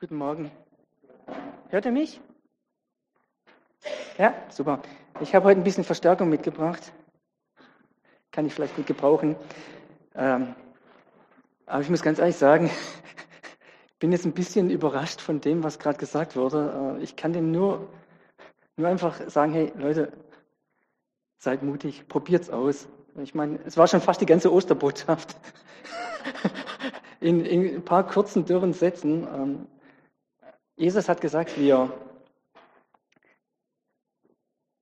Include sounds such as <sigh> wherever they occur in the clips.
Guten Morgen. Hört ihr mich? Ja, super. Ich habe heute ein bisschen Verstärkung mitgebracht. Kann ich vielleicht gut gebrauchen. Ähm, aber ich muss ganz ehrlich sagen, ich <laughs> bin jetzt ein bisschen überrascht von dem, was gerade gesagt wurde. Äh, ich kann dem nur, nur einfach sagen, hey Leute, seid mutig, probiert's aus. Ich meine, es war schon fast die ganze Osterbotschaft. <laughs> In, in ein paar kurzen, dürren Sätzen. Ähm, Jesus hat gesagt, wir,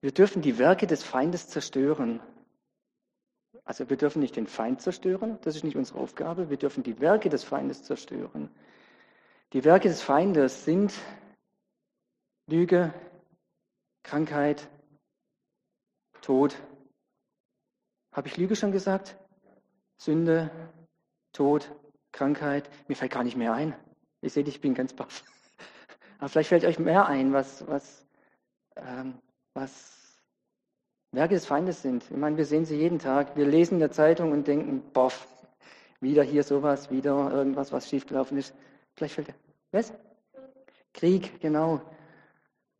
wir dürfen die Werke des Feindes zerstören. Also wir dürfen nicht den Feind zerstören, das ist nicht unsere Aufgabe, wir dürfen die Werke des Feindes zerstören. Die Werke des Feindes sind Lüge, Krankheit, Tod. Habe ich Lüge schon gesagt? Sünde, Tod, Krankheit. Mir fällt gar nicht mehr ein. Ihr seht, ich bin ganz baff. Aber vielleicht fällt euch mehr ein, was, was, ähm, was Werke des Feindes sind. Ich meine, wir sehen sie jeden Tag. Wir lesen in der Zeitung und denken, boff, wieder hier sowas, wieder irgendwas, was schiefgelaufen ist. Vielleicht fällt er. Was? Krieg, genau.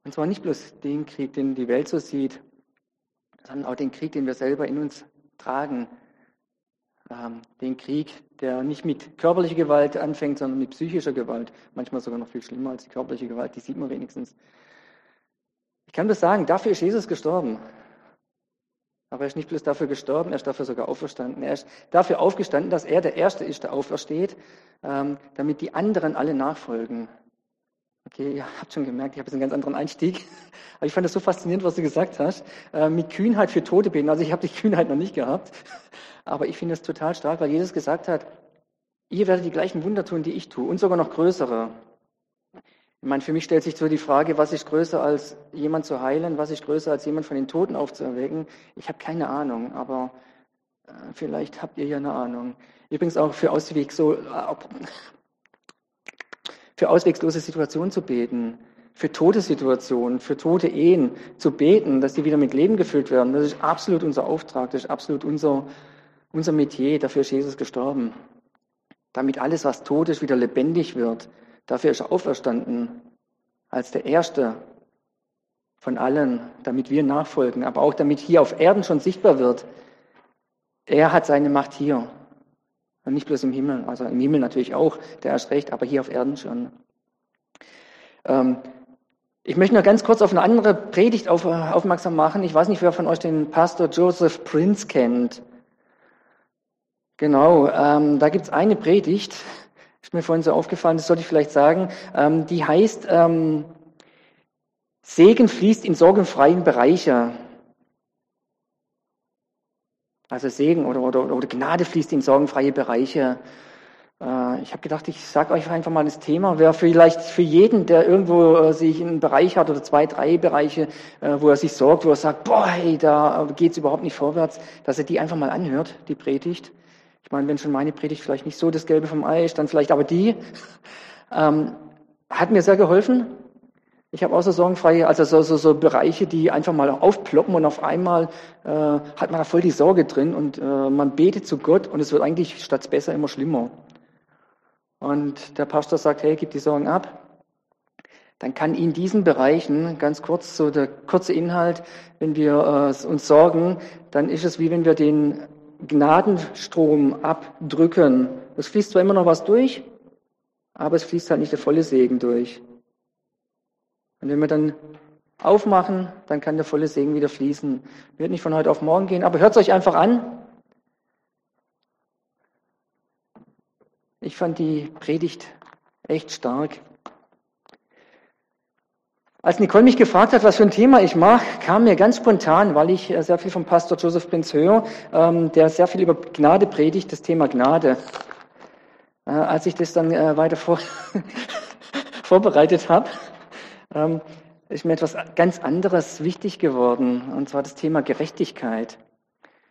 Und zwar nicht bloß den Krieg, den die Welt so sieht, sondern auch den Krieg, den wir selber in uns tragen. Ähm, den Krieg, der nicht mit körperlicher Gewalt anfängt, sondern mit psychischer Gewalt. Manchmal sogar noch viel schlimmer als die körperliche Gewalt, die sieht man wenigstens. Ich kann das sagen, dafür ist Jesus gestorben. Aber er ist nicht bloß dafür gestorben, er ist dafür sogar auferstanden. Er ist dafür aufgestanden, dass er der Erste ist, der aufersteht, ähm, damit die anderen alle nachfolgen. Okay, ihr habt schon gemerkt, ich habe jetzt einen ganz anderen Einstieg. <laughs> Aber ich fand das so faszinierend, was du gesagt hast. Äh, mit Kühnheit für Tote beten. Also ich habe die Kühnheit noch nicht gehabt. <laughs> Aber ich finde es total stark, weil Jesus gesagt hat, ihr werdet die gleichen Wunder tun, die ich tue. Und sogar noch größere. Ich meine, für mich stellt sich so die Frage, was ist größer als jemand zu heilen? Was ist größer als jemand von den Toten aufzuerwecken? Ich habe keine Ahnung, aber äh, vielleicht habt ihr ja eine Ahnung. Übrigens auch für Ausweg so, äh, für auswegslose Situationen zu beten, für tote Situationen, für tote Ehen zu beten, dass die wieder mit Leben gefüllt werden. Das ist absolut unser Auftrag, das ist absolut unser, unser Metier. Dafür ist Jesus gestorben. Damit alles, was tot ist, wieder lebendig wird. Dafür ist er auferstanden als der Erste von allen, damit wir nachfolgen, aber auch damit hier auf Erden schon sichtbar wird. Er hat seine Macht hier. Und nicht bloß im Himmel, also im Himmel natürlich auch, der erst recht, aber hier auf Erden schon. Ähm, ich möchte noch ganz kurz auf eine andere Predigt auf, aufmerksam machen. Ich weiß nicht, wer von euch den Pastor Joseph Prince kennt. Genau, ähm, da gibt's eine Predigt, ist mir vorhin so aufgefallen, das sollte ich vielleicht sagen, ähm, die heißt ähm, Segen fließt in sorgenfreien Bereiche. Also Segen oder, oder, oder Gnade fließt in sorgenfreie Bereiche. Äh, ich habe gedacht, ich sage euch einfach mal das Thema. Wäre vielleicht für jeden, der irgendwo äh, sich in einen Bereich hat oder zwei, drei Bereiche, äh, wo er sich sorgt, wo er sagt, boah, hey, da geht's überhaupt nicht vorwärts, dass er die einfach mal anhört, die Predigt. Ich meine, wenn schon meine Predigt vielleicht nicht so das Gelbe vom Ei ist, dann vielleicht aber die. <laughs> Ähm, hat mir sehr geholfen. Ich habe auch so sorgenfreie, also so, so, so Bereiche, die einfach mal aufploppen und auf einmal äh, hat man da voll die Sorge drin und äh, man betet zu Gott und es wird eigentlich statt besser immer schlimmer. Und der Pastor sagt, hey, gib die Sorgen ab. Dann kann in diesen Bereichen, ganz kurz, so der kurze Inhalt, wenn wir äh, uns sorgen, dann ist es wie wenn wir den Gnadenstrom abdrücken. Es fließt zwar immer noch was durch, aber es fließt halt nicht der volle Segen durch. Und wenn wir dann aufmachen, dann kann der volle Segen wieder fließen. Wird nicht von heute auf morgen gehen, aber hört es euch einfach an. Ich fand die Predigt echt stark. Als Nicole mich gefragt hat, was für ein Thema ich mache, kam mir ganz spontan, weil ich äh, sehr viel vom Pastor Joseph Prinz höre, ähm, der sehr viel über Gnade predigt, das Thema Gnade. Äh, als ich das dann äh, weiter vor <laughs> vorbereitet habe, ähm, ist mir etwas ganz anderes wichtig geworden, und zwar das Thema Gerechtigkeit.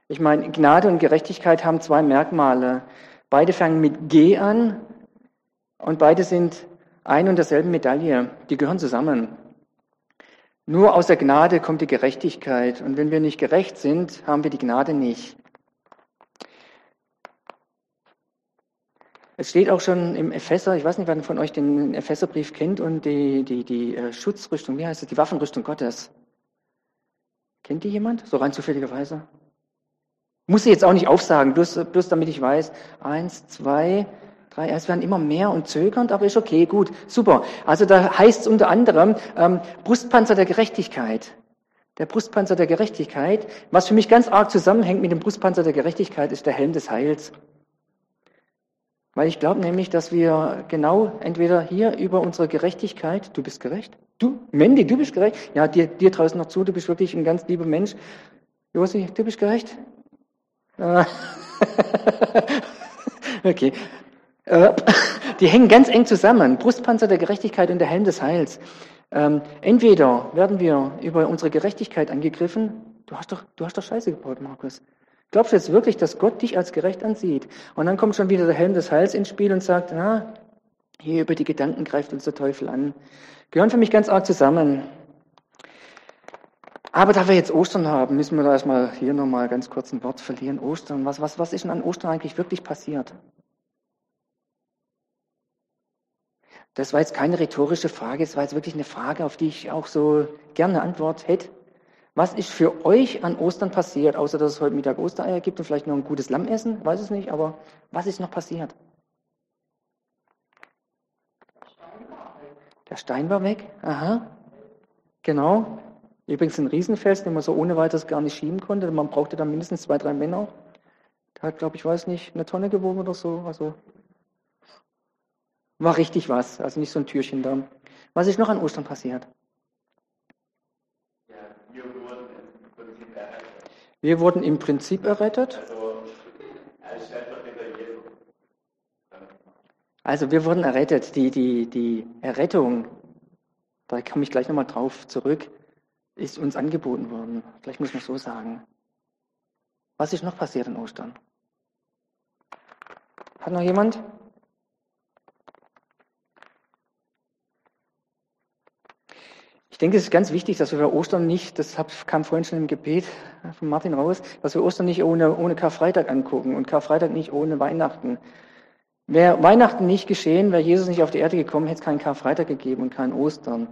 Ich meine, Gnade und Gerechtigkeit haben zwei Merkmale. Beide fangen mit G an und beide sind ein und derselben Medaille. Die gehören zusammen. Nur aus der Gnade kommt die Gerechtigkeit. Und wenn wir nicht gerecht sind, haben wir die Gnade nicht. Es steht auch schon im Epheser, ich weiß nicht, wer von euch den Epheserbrief kennt und die, die, die äh, Schutzrüstung, wie heißt es, die Waffenrüstung Gottes. Kennt die jemand? So rein zufälligerweise? Muss ich jetzt auch nicht aufsagen, bloß, bloß damit ich weiß. Eins, zwei, drei, es werden immer mehr und zögernd, aber ist okay, gut, super. Also da heißt es unter anderem ähm, Brustpanzer der Gerechtigkeit. Der Brustpanzer der Gerechtigkeit. Was für mich ganz arg zusammenhängt mit dem Brustpanzer der Gerechtigkeit, ist der Helm des Heils. Weil ich glaube nämlich, dass wir genau entweder hier über unsere Gerechtigkeit, du bist gerecht, du, Mandy, du bist gerecht, ja, dir, dir draußen noch zu, du bist wirklich ein ganz lieber Mensch. Josi, du bist gerecht? <laughs> Okay. Äh, <laughs> die hängen ganz eng zusammen. Brustpanzer der Gerechtigkeit und der Helm des Heils. Ähm, entweder werden wir über unsere Gerechtigkeit angegriffen. Du hast doch, du hast doch Scheiße gebaut, Markus. Glaubst du jetzt wirklich, dass Gott dich als gerecht ansieht? Und dann kommt schon wieder der Helm des Heils ins Spiel und sagt, na, hier über die Gedanken greift uns der Teufel an. Gehören für mich ganz arg zusammen. Aber da wir jetzt Ostern haben, müssen wir da erstmal hier nochmal ganz kurz ein Wort verlieren. Ostern, was, was, was ist denn an Ostern eigentlich wirklich passiert? Das war jetzt keine rhetorische Frage, es war jetzt wirklich eine Frage, auf die ich auch so gerne Antwort hätte. Was ist für euch an Ostern passiert, außer dass es heute Mittag Ostereier gibt und vielleicht noch ein gutes Lamm essen? Weiß es nicht, aber was ist noch passiert? Der Stein war weg. Aha. Genau. Übrigens ein Riesenfels, den man so ohne weiteres gar nicht schieben konnte. Man brauchte da mindestens zwei, drei Männer. Der hat, glaube ich, weiß nicht, eine Tonne gewogen oder so. Also war richtig was. Also nicht so ein Türchen da. Was ist noch an Ostern passiert? Wir wurden im Prinzip errettet. Also wir wurden errettet. Die, die, die Errettung, da komme ich gleich nochmal drauf zurück, ist uns angeboten worden. Vielleicht muss man so sagen. Was ist noch passiert an Ostern? Hat noch jemand? Ich denke, es ist ganz wichtig, dass wir Ostern nicht, das kam vorhin schon im Gebet von Martin raus, dass wir Ostern nicht ohne, ohne Karfreitag angucken und Karfreitag nicht ohne Weihnachten. Wäre Weihnachten nicht geschehen, wäre Jesus nicht auf die Erde gekommen, hätte es keinen Karfreitag gegeben und keinen Ostern.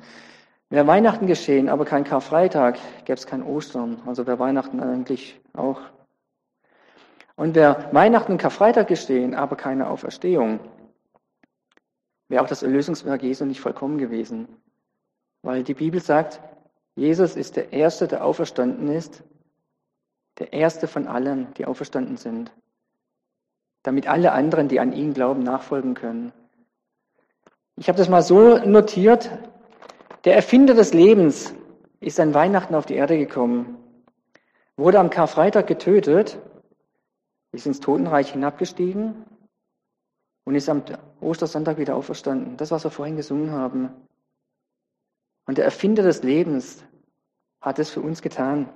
Wäre Weihnachten geschehen, aber kein Karfreitag, gäbe es kein Ostern. Also wäre Weihnachten eigentlich auch. Und wäre Weihnachten und Karfreitag geschehen, aber keine Auferstehung, wäre auch das Erlösungswerk Jesu nicht vollkommen gewesen. Weil die Bibel sagt, Jesus ist der Erste, der auferstanden ist, der Erste von allen, die auferstanden sind, damit alle anderen, die an ihn glauben, nachfolgen können. Ich habe das mal so notiert, der Erfinder des Lebens ist an Weihnachten auf die Erde gekommen, wurde am Karfreitag getötet, ist ins Totenreich hinabgestiegen und ist am Ostersonntag wieder auferstanden. Das, was wir vorhin gesungen haben. Und der Erfinder des Lebens hat es für uns getan.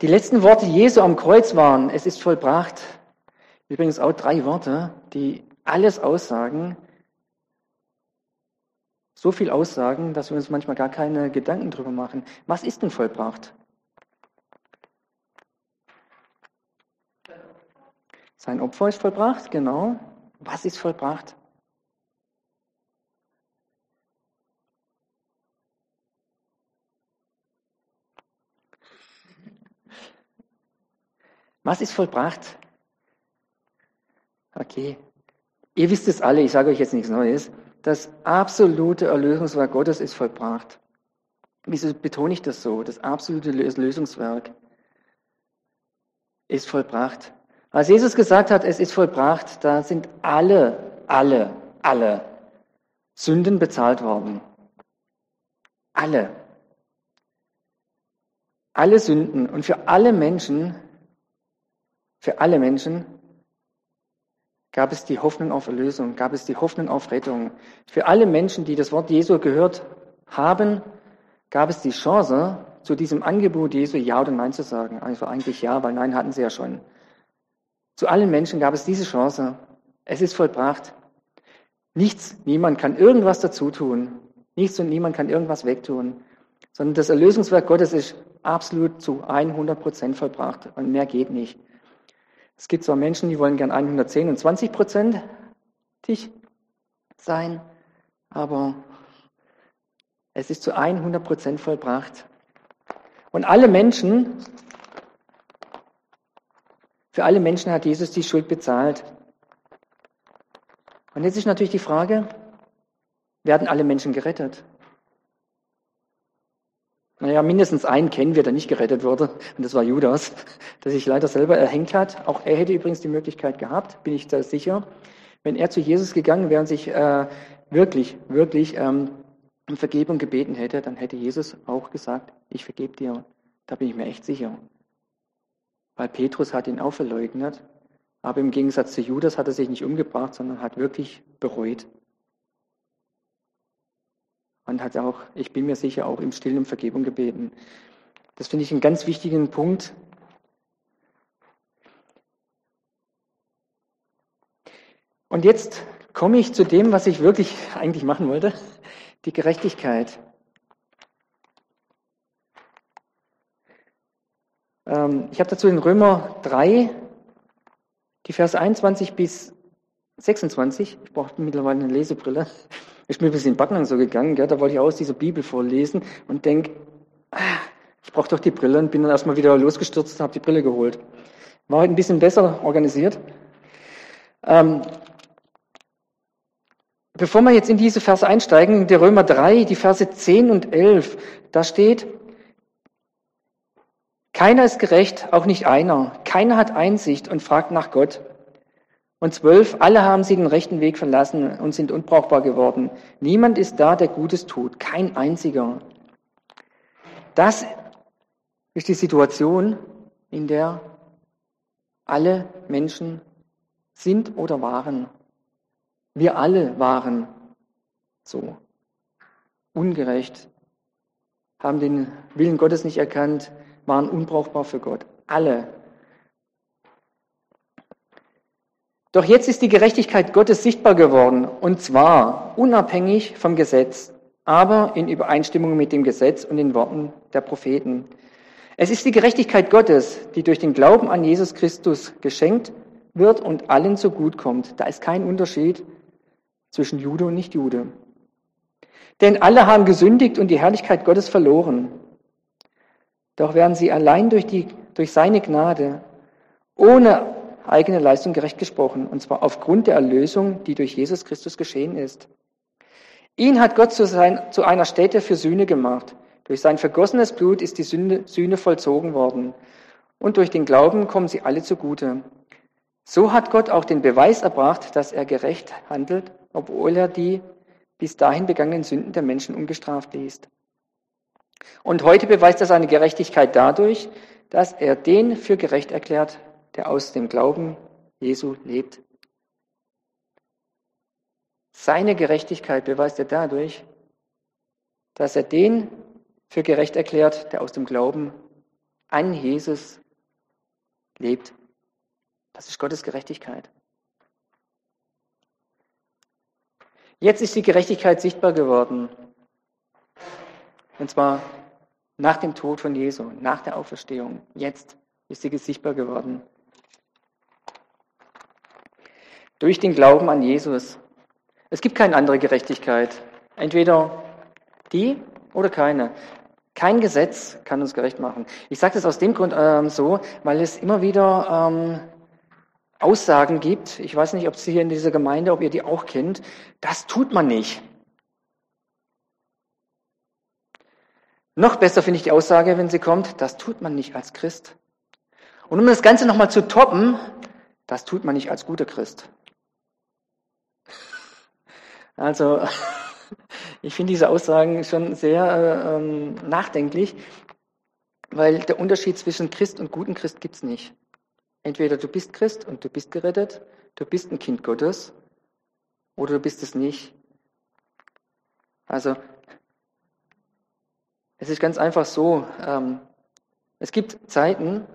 Die letzten Worte Jesu am Kreuz waren, es ist vollbracht. Übrigens auch drei Worte, die alles aussagen. So viel aussagen, dass wir uns manchmal gar keine Gedanken drüber machen. Was ist denn vollbracht? Sein Opfer ist vollbracht, genau. Was ist vollbracht? Was ist vollbracht? Okay. Ihr wisst es alle, ich sage euch jetzt nichts Neues. Das absolute Erlösungswerk Gottes ist vollbracht. Wieso betone ich das so? Das absolute Lösungswerk ist vollbracht. Als Jesus gesagt hat, es ist vollbracht, da sind alle, alle, alle Sünden bezahlt worden. Alle. Alle Sünden. Und für alle Menschen für alle Menschen gab es die Hoffnung auf Erlösung, gab es die Hoffnung auf Rettung. Für alle Menschen, die das Wort Jesu gehört haben, gab es die Chance, zu diesem Angebot Jesu Ja oder Nein zu sagen. Also eigentlich Ja, weil Nein hatten sie ja schon. Zu allen Menschen gab es diese Chance. Es ist vollbracht. Nichts, niemand kann irgendwas dazu tun. Nichts und niemand kann irgendwas wegtun. Sondern das Erlösungswerk Gottes ist absolut zu 100 Prozent vollbracht und mehr geht nicht. Es gibt zwar Menschen, die wollen gern 110 und 20 Prozent sein, aber es ist zu 100 Prozent vollbracht. Und alle Menschen, für alle Menschen hat Jesus die Schuld bezahlt. Und jetzt ist natürlich die Frage, werden alle Menschen gerettet? Naja, mindestens einen kennen wir, der nicht gerettet wurde, und das war Judas, <laughs> der sich leider selber erhängt hat. Auch er hätte übrigens die Möglichkeit gehabt, bin ich da sicher. Wenn er zu Jesus gegangen wäre und sich äh, wirklich, wirklich ähm, um Vergebung gebeten hätte, dann hätte Jesus auch gesagt, ich vergebe dir. Da bin ich mir echt sicher. Weil Petrus hat ihn auch verleugnet, aber im Gegensatz zu Judas hat er sich nicht umgebracht, sondern hat wirklich bereut. Und hat auch, ich bin mir sicher, auch im Stillen um Vergebung gebeten. Das finde ich einen ganz wichtigen Punkt. Und jetzt komme ich zu dem, was ich wirklich eigentlich machen wollte, die Gerechtigkeit. Ähm, ich habe dazu in Römer 3, die Verse 21 bis 26, ich brauche mittlerweile eine Lesebrille, ist mir ein bisschen in Backen so gegangen, gell? da wollte ich aus dieser Bibel vorlesen und denke, ah, ich brauche doch die Brille und bin dann erstmal wieder losgestürzt und habe die Brille geholt. War heute ein bisschen besser organisiert. Ähm, bevor wir jetzt in diese Verse einsteigen, der Römer 3, die Verse 10 und 11, da steht, keiner ist gerecht, auch nicht einer. Keiner hat Einsicht und fragt nach Gott. Und zwölf, alle haben sie den rechten Weg verlassen und sind unbrauchbar geworden. Niemand ist da, der Gutes tut. Kein einziger. Das ist die Situation, in der alle Menschen sind oder waren. Wir alle waren so. Ungerecht, haben den Willen Gottes nicht erkannt, waren unbrauchbar für Gott. Alle. Doch jetzt ist die Gerechtigkeit Gottes sichtbar geworden, und zwar unabhängig vom Gesetz, aber in Übereinstimmung mit dem Gesetz und den Worten der Propheten. Es ist die Gerechtigkeit Gottes, die durch den Glauben an Jesus Christus geschenkt wird und allen so gut kommt. Da ist kein Unterschied zwischen Jude und Nicht-Jude. Denn alle haben gesündigt und die Herrlichkeit Gottes verloren. Doch werden sie allein durch, die, durch seine Gnade, ohne eigene Leistung gerecht gesprochen, und zwar aufgrund der Erlösung, die durch Jesus Christus geschehen ist. Ihn hat Gott zu, sein, zu einer Stätte für Sühne gemacht. Durch sein vergossenes Blut ist die Sühne, Sühne vollzogen worden. Und durch den Glauben kommen sie alle zugute. So hat Gott auch den Beweis erbracht, dass er gerecht handelt, obwohl er die bis dahin begangenen Sünden der Menschen ungestraft ließ. Und heute beweist er seine Gerechtigkeit dadurch, dass er den für gerecht erklärt, der aus dem Glauben Jesu lebt. Seine Gerechtigkeit beweist er dadurch, dass er den für gerecht erklärt, der aus dem Glauben an Jesus lebt. Das ist Gottes Gerechtigkeit. Jetzt ist die Gerechtigkeit sichtbar geworden. Und zwar nach dem Tod von Jesu, nach der Auferstehung. Jetzt ist sie sichtbar geworden. Durch den Glauben an Jesus. Es gibt keine andere Gerechtigkeit. Entweder die oder keine. Kein Gesetz kann uns gerecht machen. Ich sage das aus dem Grund ähm, so, weil es immer wieder ähm, Aussagen gibt. Ich weiß nicht, ob Sie hier in dieser Gemeinde, ob ihr die auch kennt. Das tut man nicht. Noch besser finde ich die Aussage, wenn sie kommt, das tut man nicht als Christ. Und um das Ganze nochmal zu toppen, das tut man nicht als guter Christ. Also, <laughs> ich finde diese Aussagen schon sehr äh, ähm, nachdenklich, weil der Unterschied zwischen Christ und guten Christ gibt's nicht. Entweder du bist Christ und du bist gerettet, du bist ein Kind Gottes, oder du bist es nicht. Also es ist ganz einfach so, ähm, es gibt Zeiten,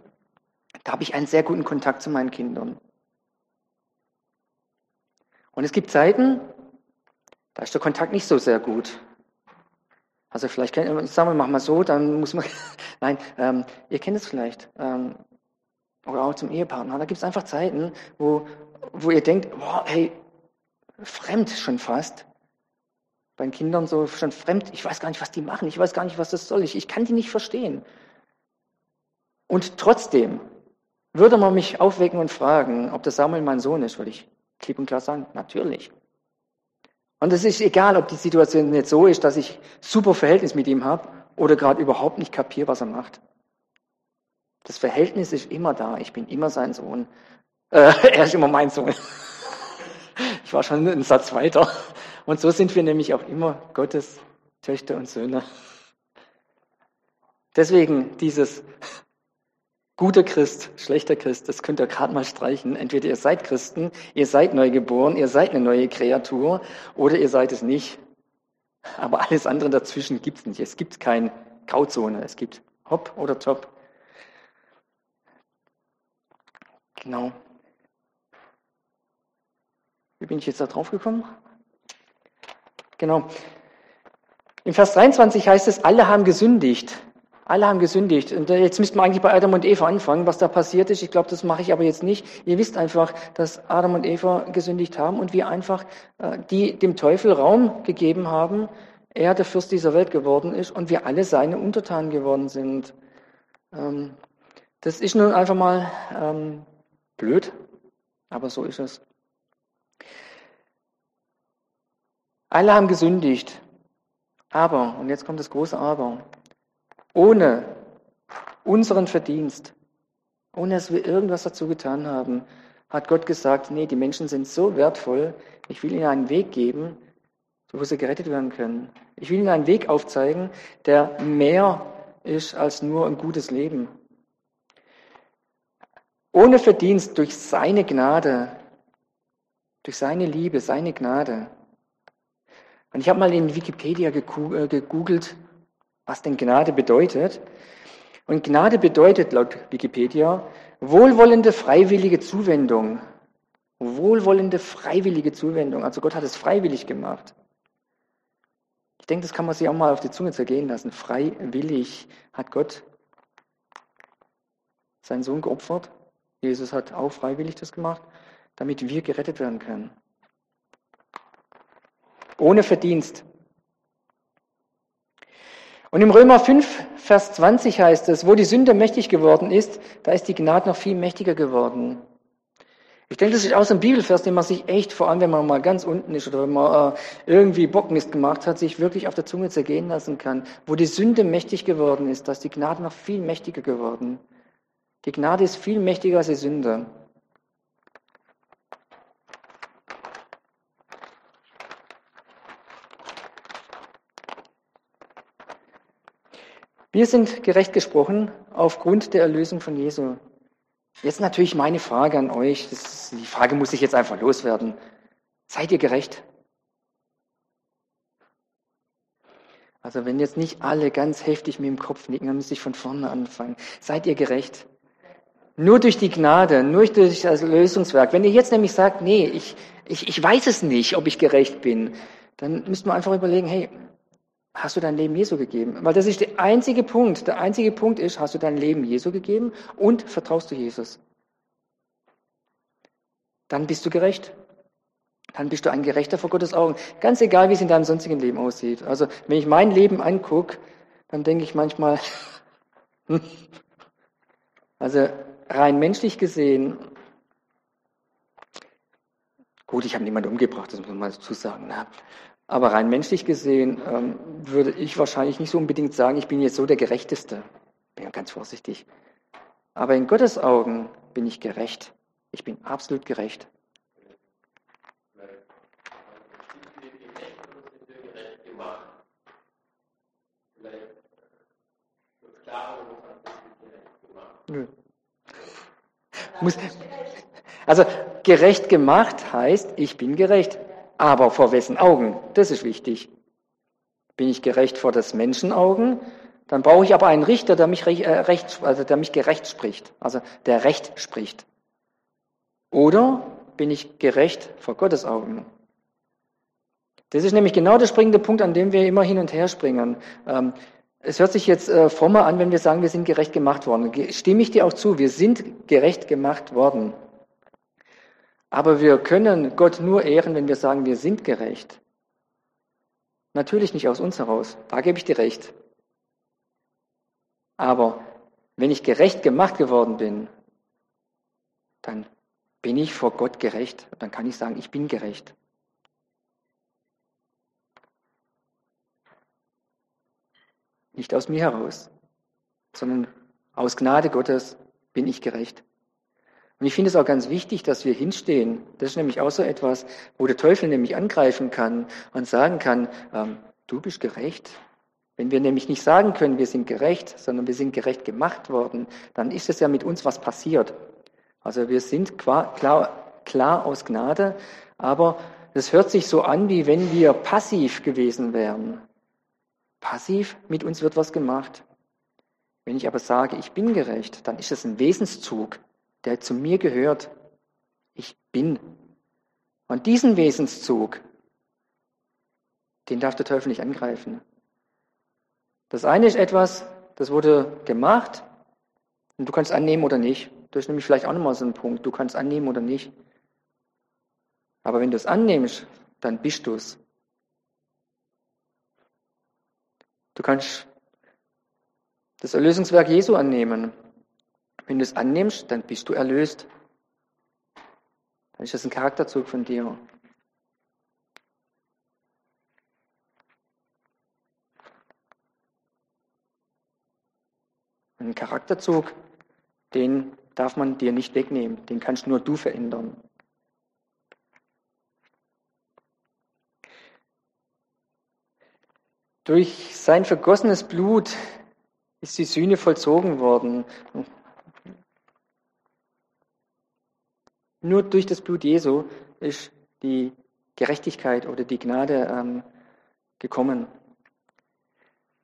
da habe ich einen sehr guten Kontakt zu meinen Kindern. Und es gibt Zeiten, da ist der Kontakt nicht so sehr gut. Also vielleicht, sagen wir, machen wir so, dann muss man, <laughs> nein, ähm, ihr kennt es vielleicht. Ähm, Oder auch zum Ehepartner. Da gibt es einfach Zeiten, wo, wo ihr denkt, boah, hey, fremd schon fast. Bei den Kindern so schon fremd. Ich weiß gar nicht, was die machen. Ich weiß gar nicht, was das soll. Ich, ich kann die nicht verstehen. Und trotzdem würde man mich aufwecken und fragen, ob der Samuel mein Sohn ist, würde ich klipp und klar sagen, natürlich. Und es ist egal, ob die Situation jetzt so ist, dass ich super Verhältnis mit ihm habe oder gerade überhaupt nicht kapiere, was er macht. Das Verhältnis ist immer da. Ich bin immer sein Sohn. <laughs> Äh, er ist immer mein Sohn. <laughs> Ich war schon einen Satz weiter. Und so sind wir nämlich auch immer Gottes Töchter und Söhne. Deswegen dieses guter Christ, schlechter Christ, das könnt ihr gerade mal streichen. Entweder ihr seid Christen, ihr seid neu geboren, ihr seid eine neue Kreatur oder ihr seid es nicht. Aber alles andere dazwischen gibt es nicht. Es gibt keine Grauzone. Es gibt Hopp oder Top. Genau. Wie bin ich jetzt da drauf gekommen? Genau. Im Vers 23 heißt es, alle haben gesündigt. Alle haben gesündigt. Und jetzt müssten wir eigentlich bei Adam und Eva anfangen, was da passiert ist. Ich glaube, das mache ich aber jetzt nicht. Ihr wisst einfach, dass Adam und Eva gesündigt haben und wir einfach äh, die dem Teufel Raum gegeben haben, er der Fürst dieser Welt geworden ist und wir alle seine Untertanen geworden sind. Ähm, das ist nun einfach mal ähm, blöd, aber so ist es. Alle haben gesündigt. Aber, und jetzt kommt das große Aber, ohne unseren Verdienst, ohne dass wir irgendwas dazu getan haben, hat Gott gesagt, nee, die Menschen sind so wertvoll, ich will ihnen einen Weg geben, wo sie gerettet werden können. Ich will ihnen einen Weg aufzeigen, der mehr ist als nur ein gutes Leben. Ohne Verdienst durch seine Gnade, durch seine Liebe, seine Gnade und ich habe mal in Wikipedia äh, gegoogelt, was denn Gnade bedeutet. Und Gnade bedeutet laut Wikipedia wohlwollende freiwillige Zuwendung. Wohlwollende freiwillige Zuwendung. Also Gott hat es freiwillig gemacht. Ich denke, das kann man sich auch mal auf die Zunge zergehen lassen. Freiwillig hat Gott seinen Sohn geopfert. Jesus hat auch freiwillig das gemacht, damit wir gerettet werden können ohne Verdienst. Und im Römer 5, Vers 20 heißt es, wo die Sünde mächtig geworden ist, da ist die Gnade noch viel mächtiger geworden. Ich denke, das ist auch so ein Bibelvers, den man sich echt, vor allem wenn man mal ganz unten ist oder wenn man äh, irgendwie Bockmist gemacht hat, sich wirklich auf der Zunge zergehen lassen kann. Wo die Sünde mächtig geworden ist, da ist die Gnade noch viel mächtiger geworden. Die Gnade ist viel mächtiger als die Sünde. Wir sind gerecht gesprochen aufgrund der Erlösung von Jesu. Jetzt natürlich meine Frage an euch. Das, die Frage muss ich jetzt einfach loswerden. Seid ihr gerecht? Also wenn jetzt nicht alle ganz heftig mit dem Kopf nicken, dann müsste ich von vorne anfangen. Seid ihr gerecht? Nur durch die Gnade, nur durch das Lösungswerk. Wenn ihr jetzt nämlich sagt, nee, ich, ich, ich weiß es nicht, ob ich gerecht bin, dann müsst man einfach überlegen, hey, Hast du dein Leben Jesu gegeben? Weil das ist der einzige Punkt. Der einzige Punkt ist, hast du dein Leben Jesu gegeben und vertraust du Jesus? Dann bist du gerecht. Dann bist du ein Gerechter vor Gottes Augen. Ganz egal, wie es in deinem sonstigen Leben aussieht. Also, wenn ich mein Leben angucke, dann denke ich manchmal, <laughs> also rein menschlich gesehen, gut, ich habe niemanden umgebracht, das muss man mal dazu sagen. Ne? Aber rein menschlich gesehen ähm, würde ich wahrscheinlich nicht so unbedingt sagen, ich bin jetzt so der Gerechteste. Bin ja ganz vorsichtig. Aber in Gottes Augen bin ich gerecht. Ich bin absolut gerecht. Nö. Also gerecht gemacht heißt, ich bin gerecht. Aber vor wessen Augen? Das ist wichtig. Bin ich gerecht vor des Menschen Augen? Dann brauche ich aber einen Richter, der mich, äh, recht, also der mich gerecht spricht, also der Recht spricht. Oder bin ich gerecht vor Gottes Augen? Das ist nämlich genau der springende Punkt, an dem wir immer hin und her springen. Ähm, es hört sich jetzt äh, frommer an, wenn wir sagen, wir sind gerecht gemacht worden. Stimme ich dir auch zu, wir sind gerecht gemacht worden. Aber wir können Gott nur ehren, wenn wir sagen, wir sind gerecht. Natürlich nicht aus uns heraus, da gebe ich dir recht. Aber wenn ich gerecht gemacht geworden bin, dann bin ich vor Gott gerecht. Dann kann ich sagen, ich bin gerecht. Nicht aus mir heraus, sondern aus Gnade Gottes bin ich gerecht. Und ich finde es auch ganz wichtig, dass wir hinstehen. Das ist nämlich auch so etwas, wo der Teufel nämlich angreifen kann und sagen kann, ähm, du bist gerecht. Wenn wir nämlich nicht sagen können, wir sind gerecht, sondern wir sind gerecht gemacht worden, dann ist es ja mit uns was passiert. Also wir sind klar, klar aus Gnade, aber es hört sich so an, wie wenn wir passiv gewesen wären. Passiv, mit uns wird was gemacht. Wenn ich aber sage, ich bin gerecht, dann ist es ein Wesenszug, der zu mir gehört. Ich bin. Und diesen Wesenszug, den darf der Teufel nicht angreifen. Das eine ist etwas, das wurde gemacht und du kannst annehmen oder nicht. Das ist nämlich vielleicht auch nochmal so ein Punkt. Du kannst annehmen oder nicht. Aber wenn du es annimmst, dann bist du es. Du kannst das Erlösungswerk Jesu annehmen. Wenn du es annimmst, dann bist du erlöst. Dann ist das ein Charakterzug von dir. Ein Charakterzug, den darf man dir nicht wegnehmen, den kannst nur du verändern. Durch sein vergossenes Blut ist die Sühne vollzogen worden. Nur durch das Blut Jesu ist die Gerechtigkeit oder die Gnade ähm, gekommen.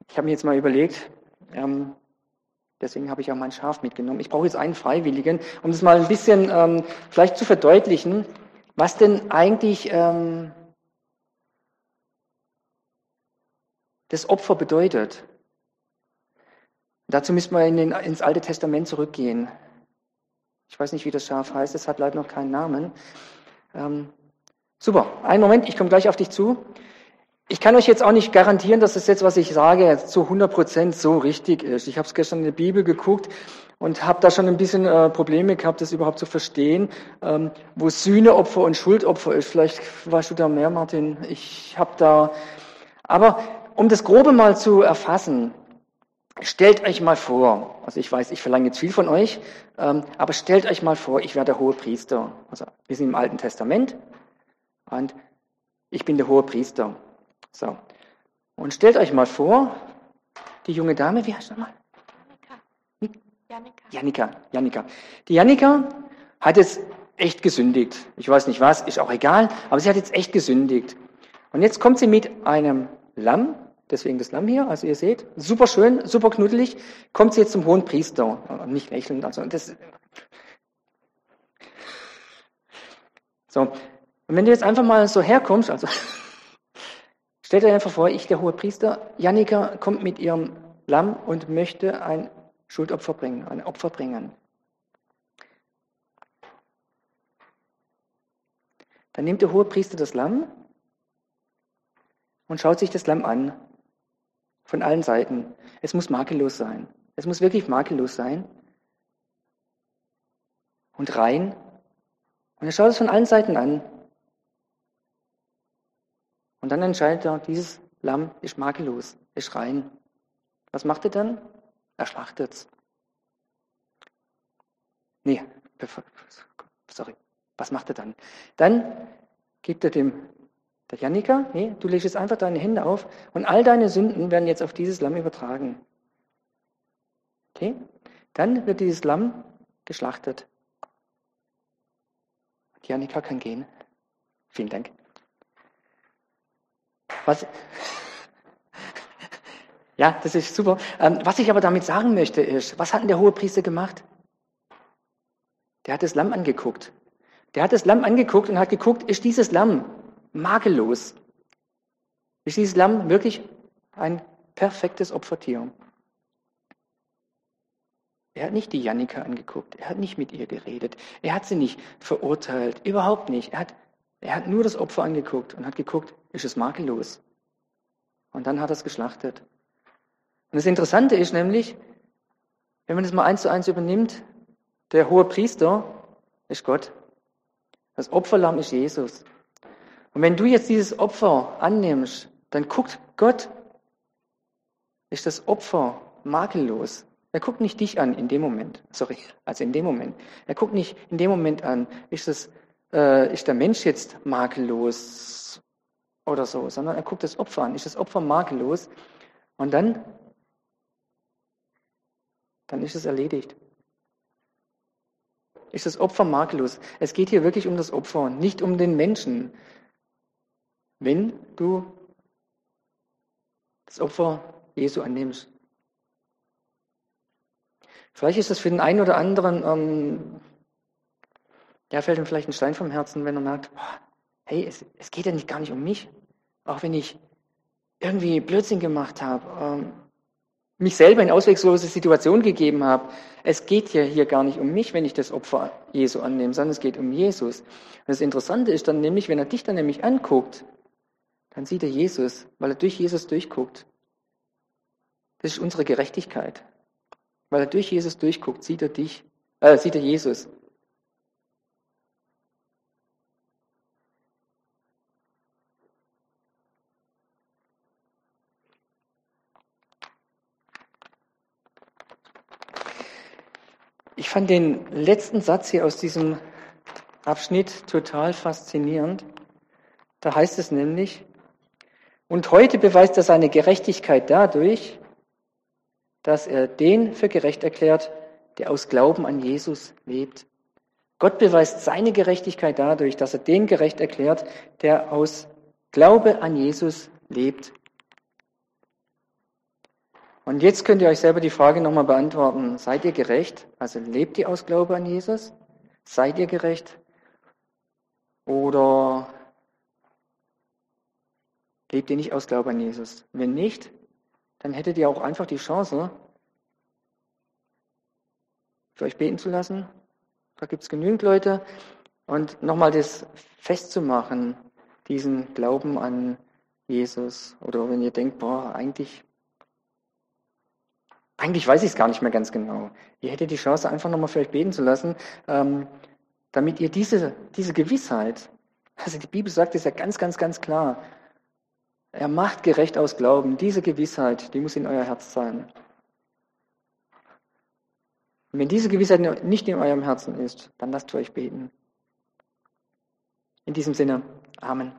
Ich habe mir jetzt mal überlegt, ähm, deswegen habe ich auch mein Schaf mitgenommen. Ich brauche jetzt einen Freiwilligen, um das mal ein bisschen ähm, vielleicht zu verdeutlichen, was denn eigentlich ähm, das Opfer bedeutet. Dazu müssen wir in den, ins Alte Testament zurückgehen. Ich weiß nicht, wie das Schaf heißt, es hat leider noch keinen Namen. Ähm, super, einen Moment, ich komme gleich auf dich zu. Ich kann euch jetzt auch nicht garantieren, dass das jetzt, was ich sage, zu 100 Prozent so richtig ist. Ich habe es gestern in der Bibel geguckt und habe da schon ein bisschen äh, Probleme gehabt, das überhaupt zu verstehen, ähm, wo Sühneopfer und Schuldopfer ist. Vielleicht weißt du da mehr, Martin. Ich habe da, aber um das Grobe mal zu erfassen, stellt euch mal vor, also ich weiß, ich verlange jetzt viel von euch, ähm, aber stellt euch mal vor, ich wäre der hohe Priester. Also wir sind im Alten Testament und ich bin der hohe Priester. So. Und stellt euch mal vor, die junge Dame, wie heißt sie nochmal? Janika. Janika. Janika. Die Janika hat jetzt echt gesündigt. Ich weiß nicht was, ist auch egal, aber sie hat jetzt echt gesündigt. Und jetzt kommt sie mit einem Lamm Deswegen das Lamm hier, also ihr seht, super schön, super knuddelig, kommt sie jetzt zum hohen Priester. Nicht lächelnd, also das. So. Und wenn du jetzt einfach mal so herkommst, also <laughs> stellt euch einfach vor, ich, der hohe Priester, Jannika kommt mit ihrem Lamm und möchte ein Schuldopfer bringen, ein Opfer bringen. Dann nimmt der hohe Priester das Lamm und schaut sich das Lamm an. Von allen Seiten. Es muss makellos sein. Es muss wirklich makellos sein. Und rein. Und er schaut es von allen Seiten an. Und dann entscheidet er, dieses Lamm ist makellos, ist rein. Was macht er dann? Er schlachtet es. Nee, sorry. Was macht er dann? Dann gibt er dem der Janika, nee, du legst jetzt einfach deine Hände auf und all deine Sünden werden jetzt auf dieses Lamm übertragen. Okay? Dann wird dieses Lamm geschlachtet. Und Janika kann gehen. Vielen Dank. Was, <laughs> ja, das ist super. Ähm, was ich aber damit sagen möchte ist, was hat denn der hohe Priester gemacht? Der hat das Lamm angeguckt. Der hat das Lamm angeguckt und hat geguckt, ist dieses Lamm makellos. Ist dieses Lamm wirklich ein perfektes Opfertier. Er hat nicht die Jannika angeguckt, er hat nicht mit ihr geredet, er hat sie nicht verurteilt, überhaupt nicht. Er hat, er hat nur das Opfer angeguckt und hat geguckt, ist es makellos. Und dann hat er es geschlachtet. Und das Interessante ist nämlich, wenn man das mal eins zu eins übernimmt, der hohe Priester ist Gott. Das Opferlamm ist Jesus. Und wenn du jetzt dieses Opfer annimmst, dann guckt Gott, ist das Opfer makellos. Er guckt nicht dich an in dem Moment, sorry, also in dem Moment. Er guckt nicht in dem Moment an, ist, das, äh, ist der Mensch jetzt makellos oder so, sondern er guckt das Opfer an, ist das Opfer makellos und dann, dann ist es erledigt. Ist das Opfer makellos? Es geht hier wirklich um das Opfer, nicht um den Menschen. Wenn du das Opfer Jesu annimmst. Vielleicht ist das für den einen oder anderen, ähm, ja, fällt ihm vielleicht ein Stein vom Herzen, wenn er merkt, boah, hey, es, es, geht ja nicht gar nicht um mich. Auch wenn ich irgendwie Blödsinn gemacht habe, ähm, mich selber in auswegslose Situationen gegeben habe. Es geht ja hier gar nicht um mich, wenn ich das Opfer Jesu annehme, sondern es geht um Jesus. Und das Interessante ist dann nämlich, wenn er dich dann nämlich anguckt, dann sieht er Jesus, weil er durch Jesus durchguckt. Das ist unsere Gerechtigkeit. Weil er durch Jesus durchguckt, sieht er dich, äh, sieht er Jesus. Ich fand den letzten Satz hier aus diesem Abschnitt total faszinierend. Da heißt es nämlich, und heute beweist er seine Gerechtigkeit dadurch, dass er den für gerecht erklärt, der aus Glauben an Jesus lebt. Gott beweist seine Gerechtigkeit dadurch, dass er den gerecht erklärt, der aus Glaube an Jesus lebt. Und jetzt könnt ihr euch selber die Frage nochmal beantworten. Seid ihr gerecht? Also lebt ihr aus Glaube an Jesus? Seid ihr gerecht? Oder lebt ihr nicht aus Glaube an Jesus? Wenn nicht, dann hättet ihr auch einfach die Chance, für euch beten zu lassen. Da gibt es genügend Leute. Und nochmal das festzumachen, diesen Glauben an Jesus. Oder wenn ihr denkt, boah, eigentlich, eigentlich weiß ich es gar nicht mehr ganz genau. Ihr hättet die Chance, einfach nochmal für euch beten zu lassen, ähm, damit ihr diese, diese Gewissheit, also die Bibel sagt es ja ganz, ganz, ganz klar, er macht gerecht aus Glauben. Diese Gewissheit, die muss in euer Herz sein. Und wenn diese Gewissheit nicht in eurem Herzen ist, dann lasst euch beten. In diesem Sinne, Amen.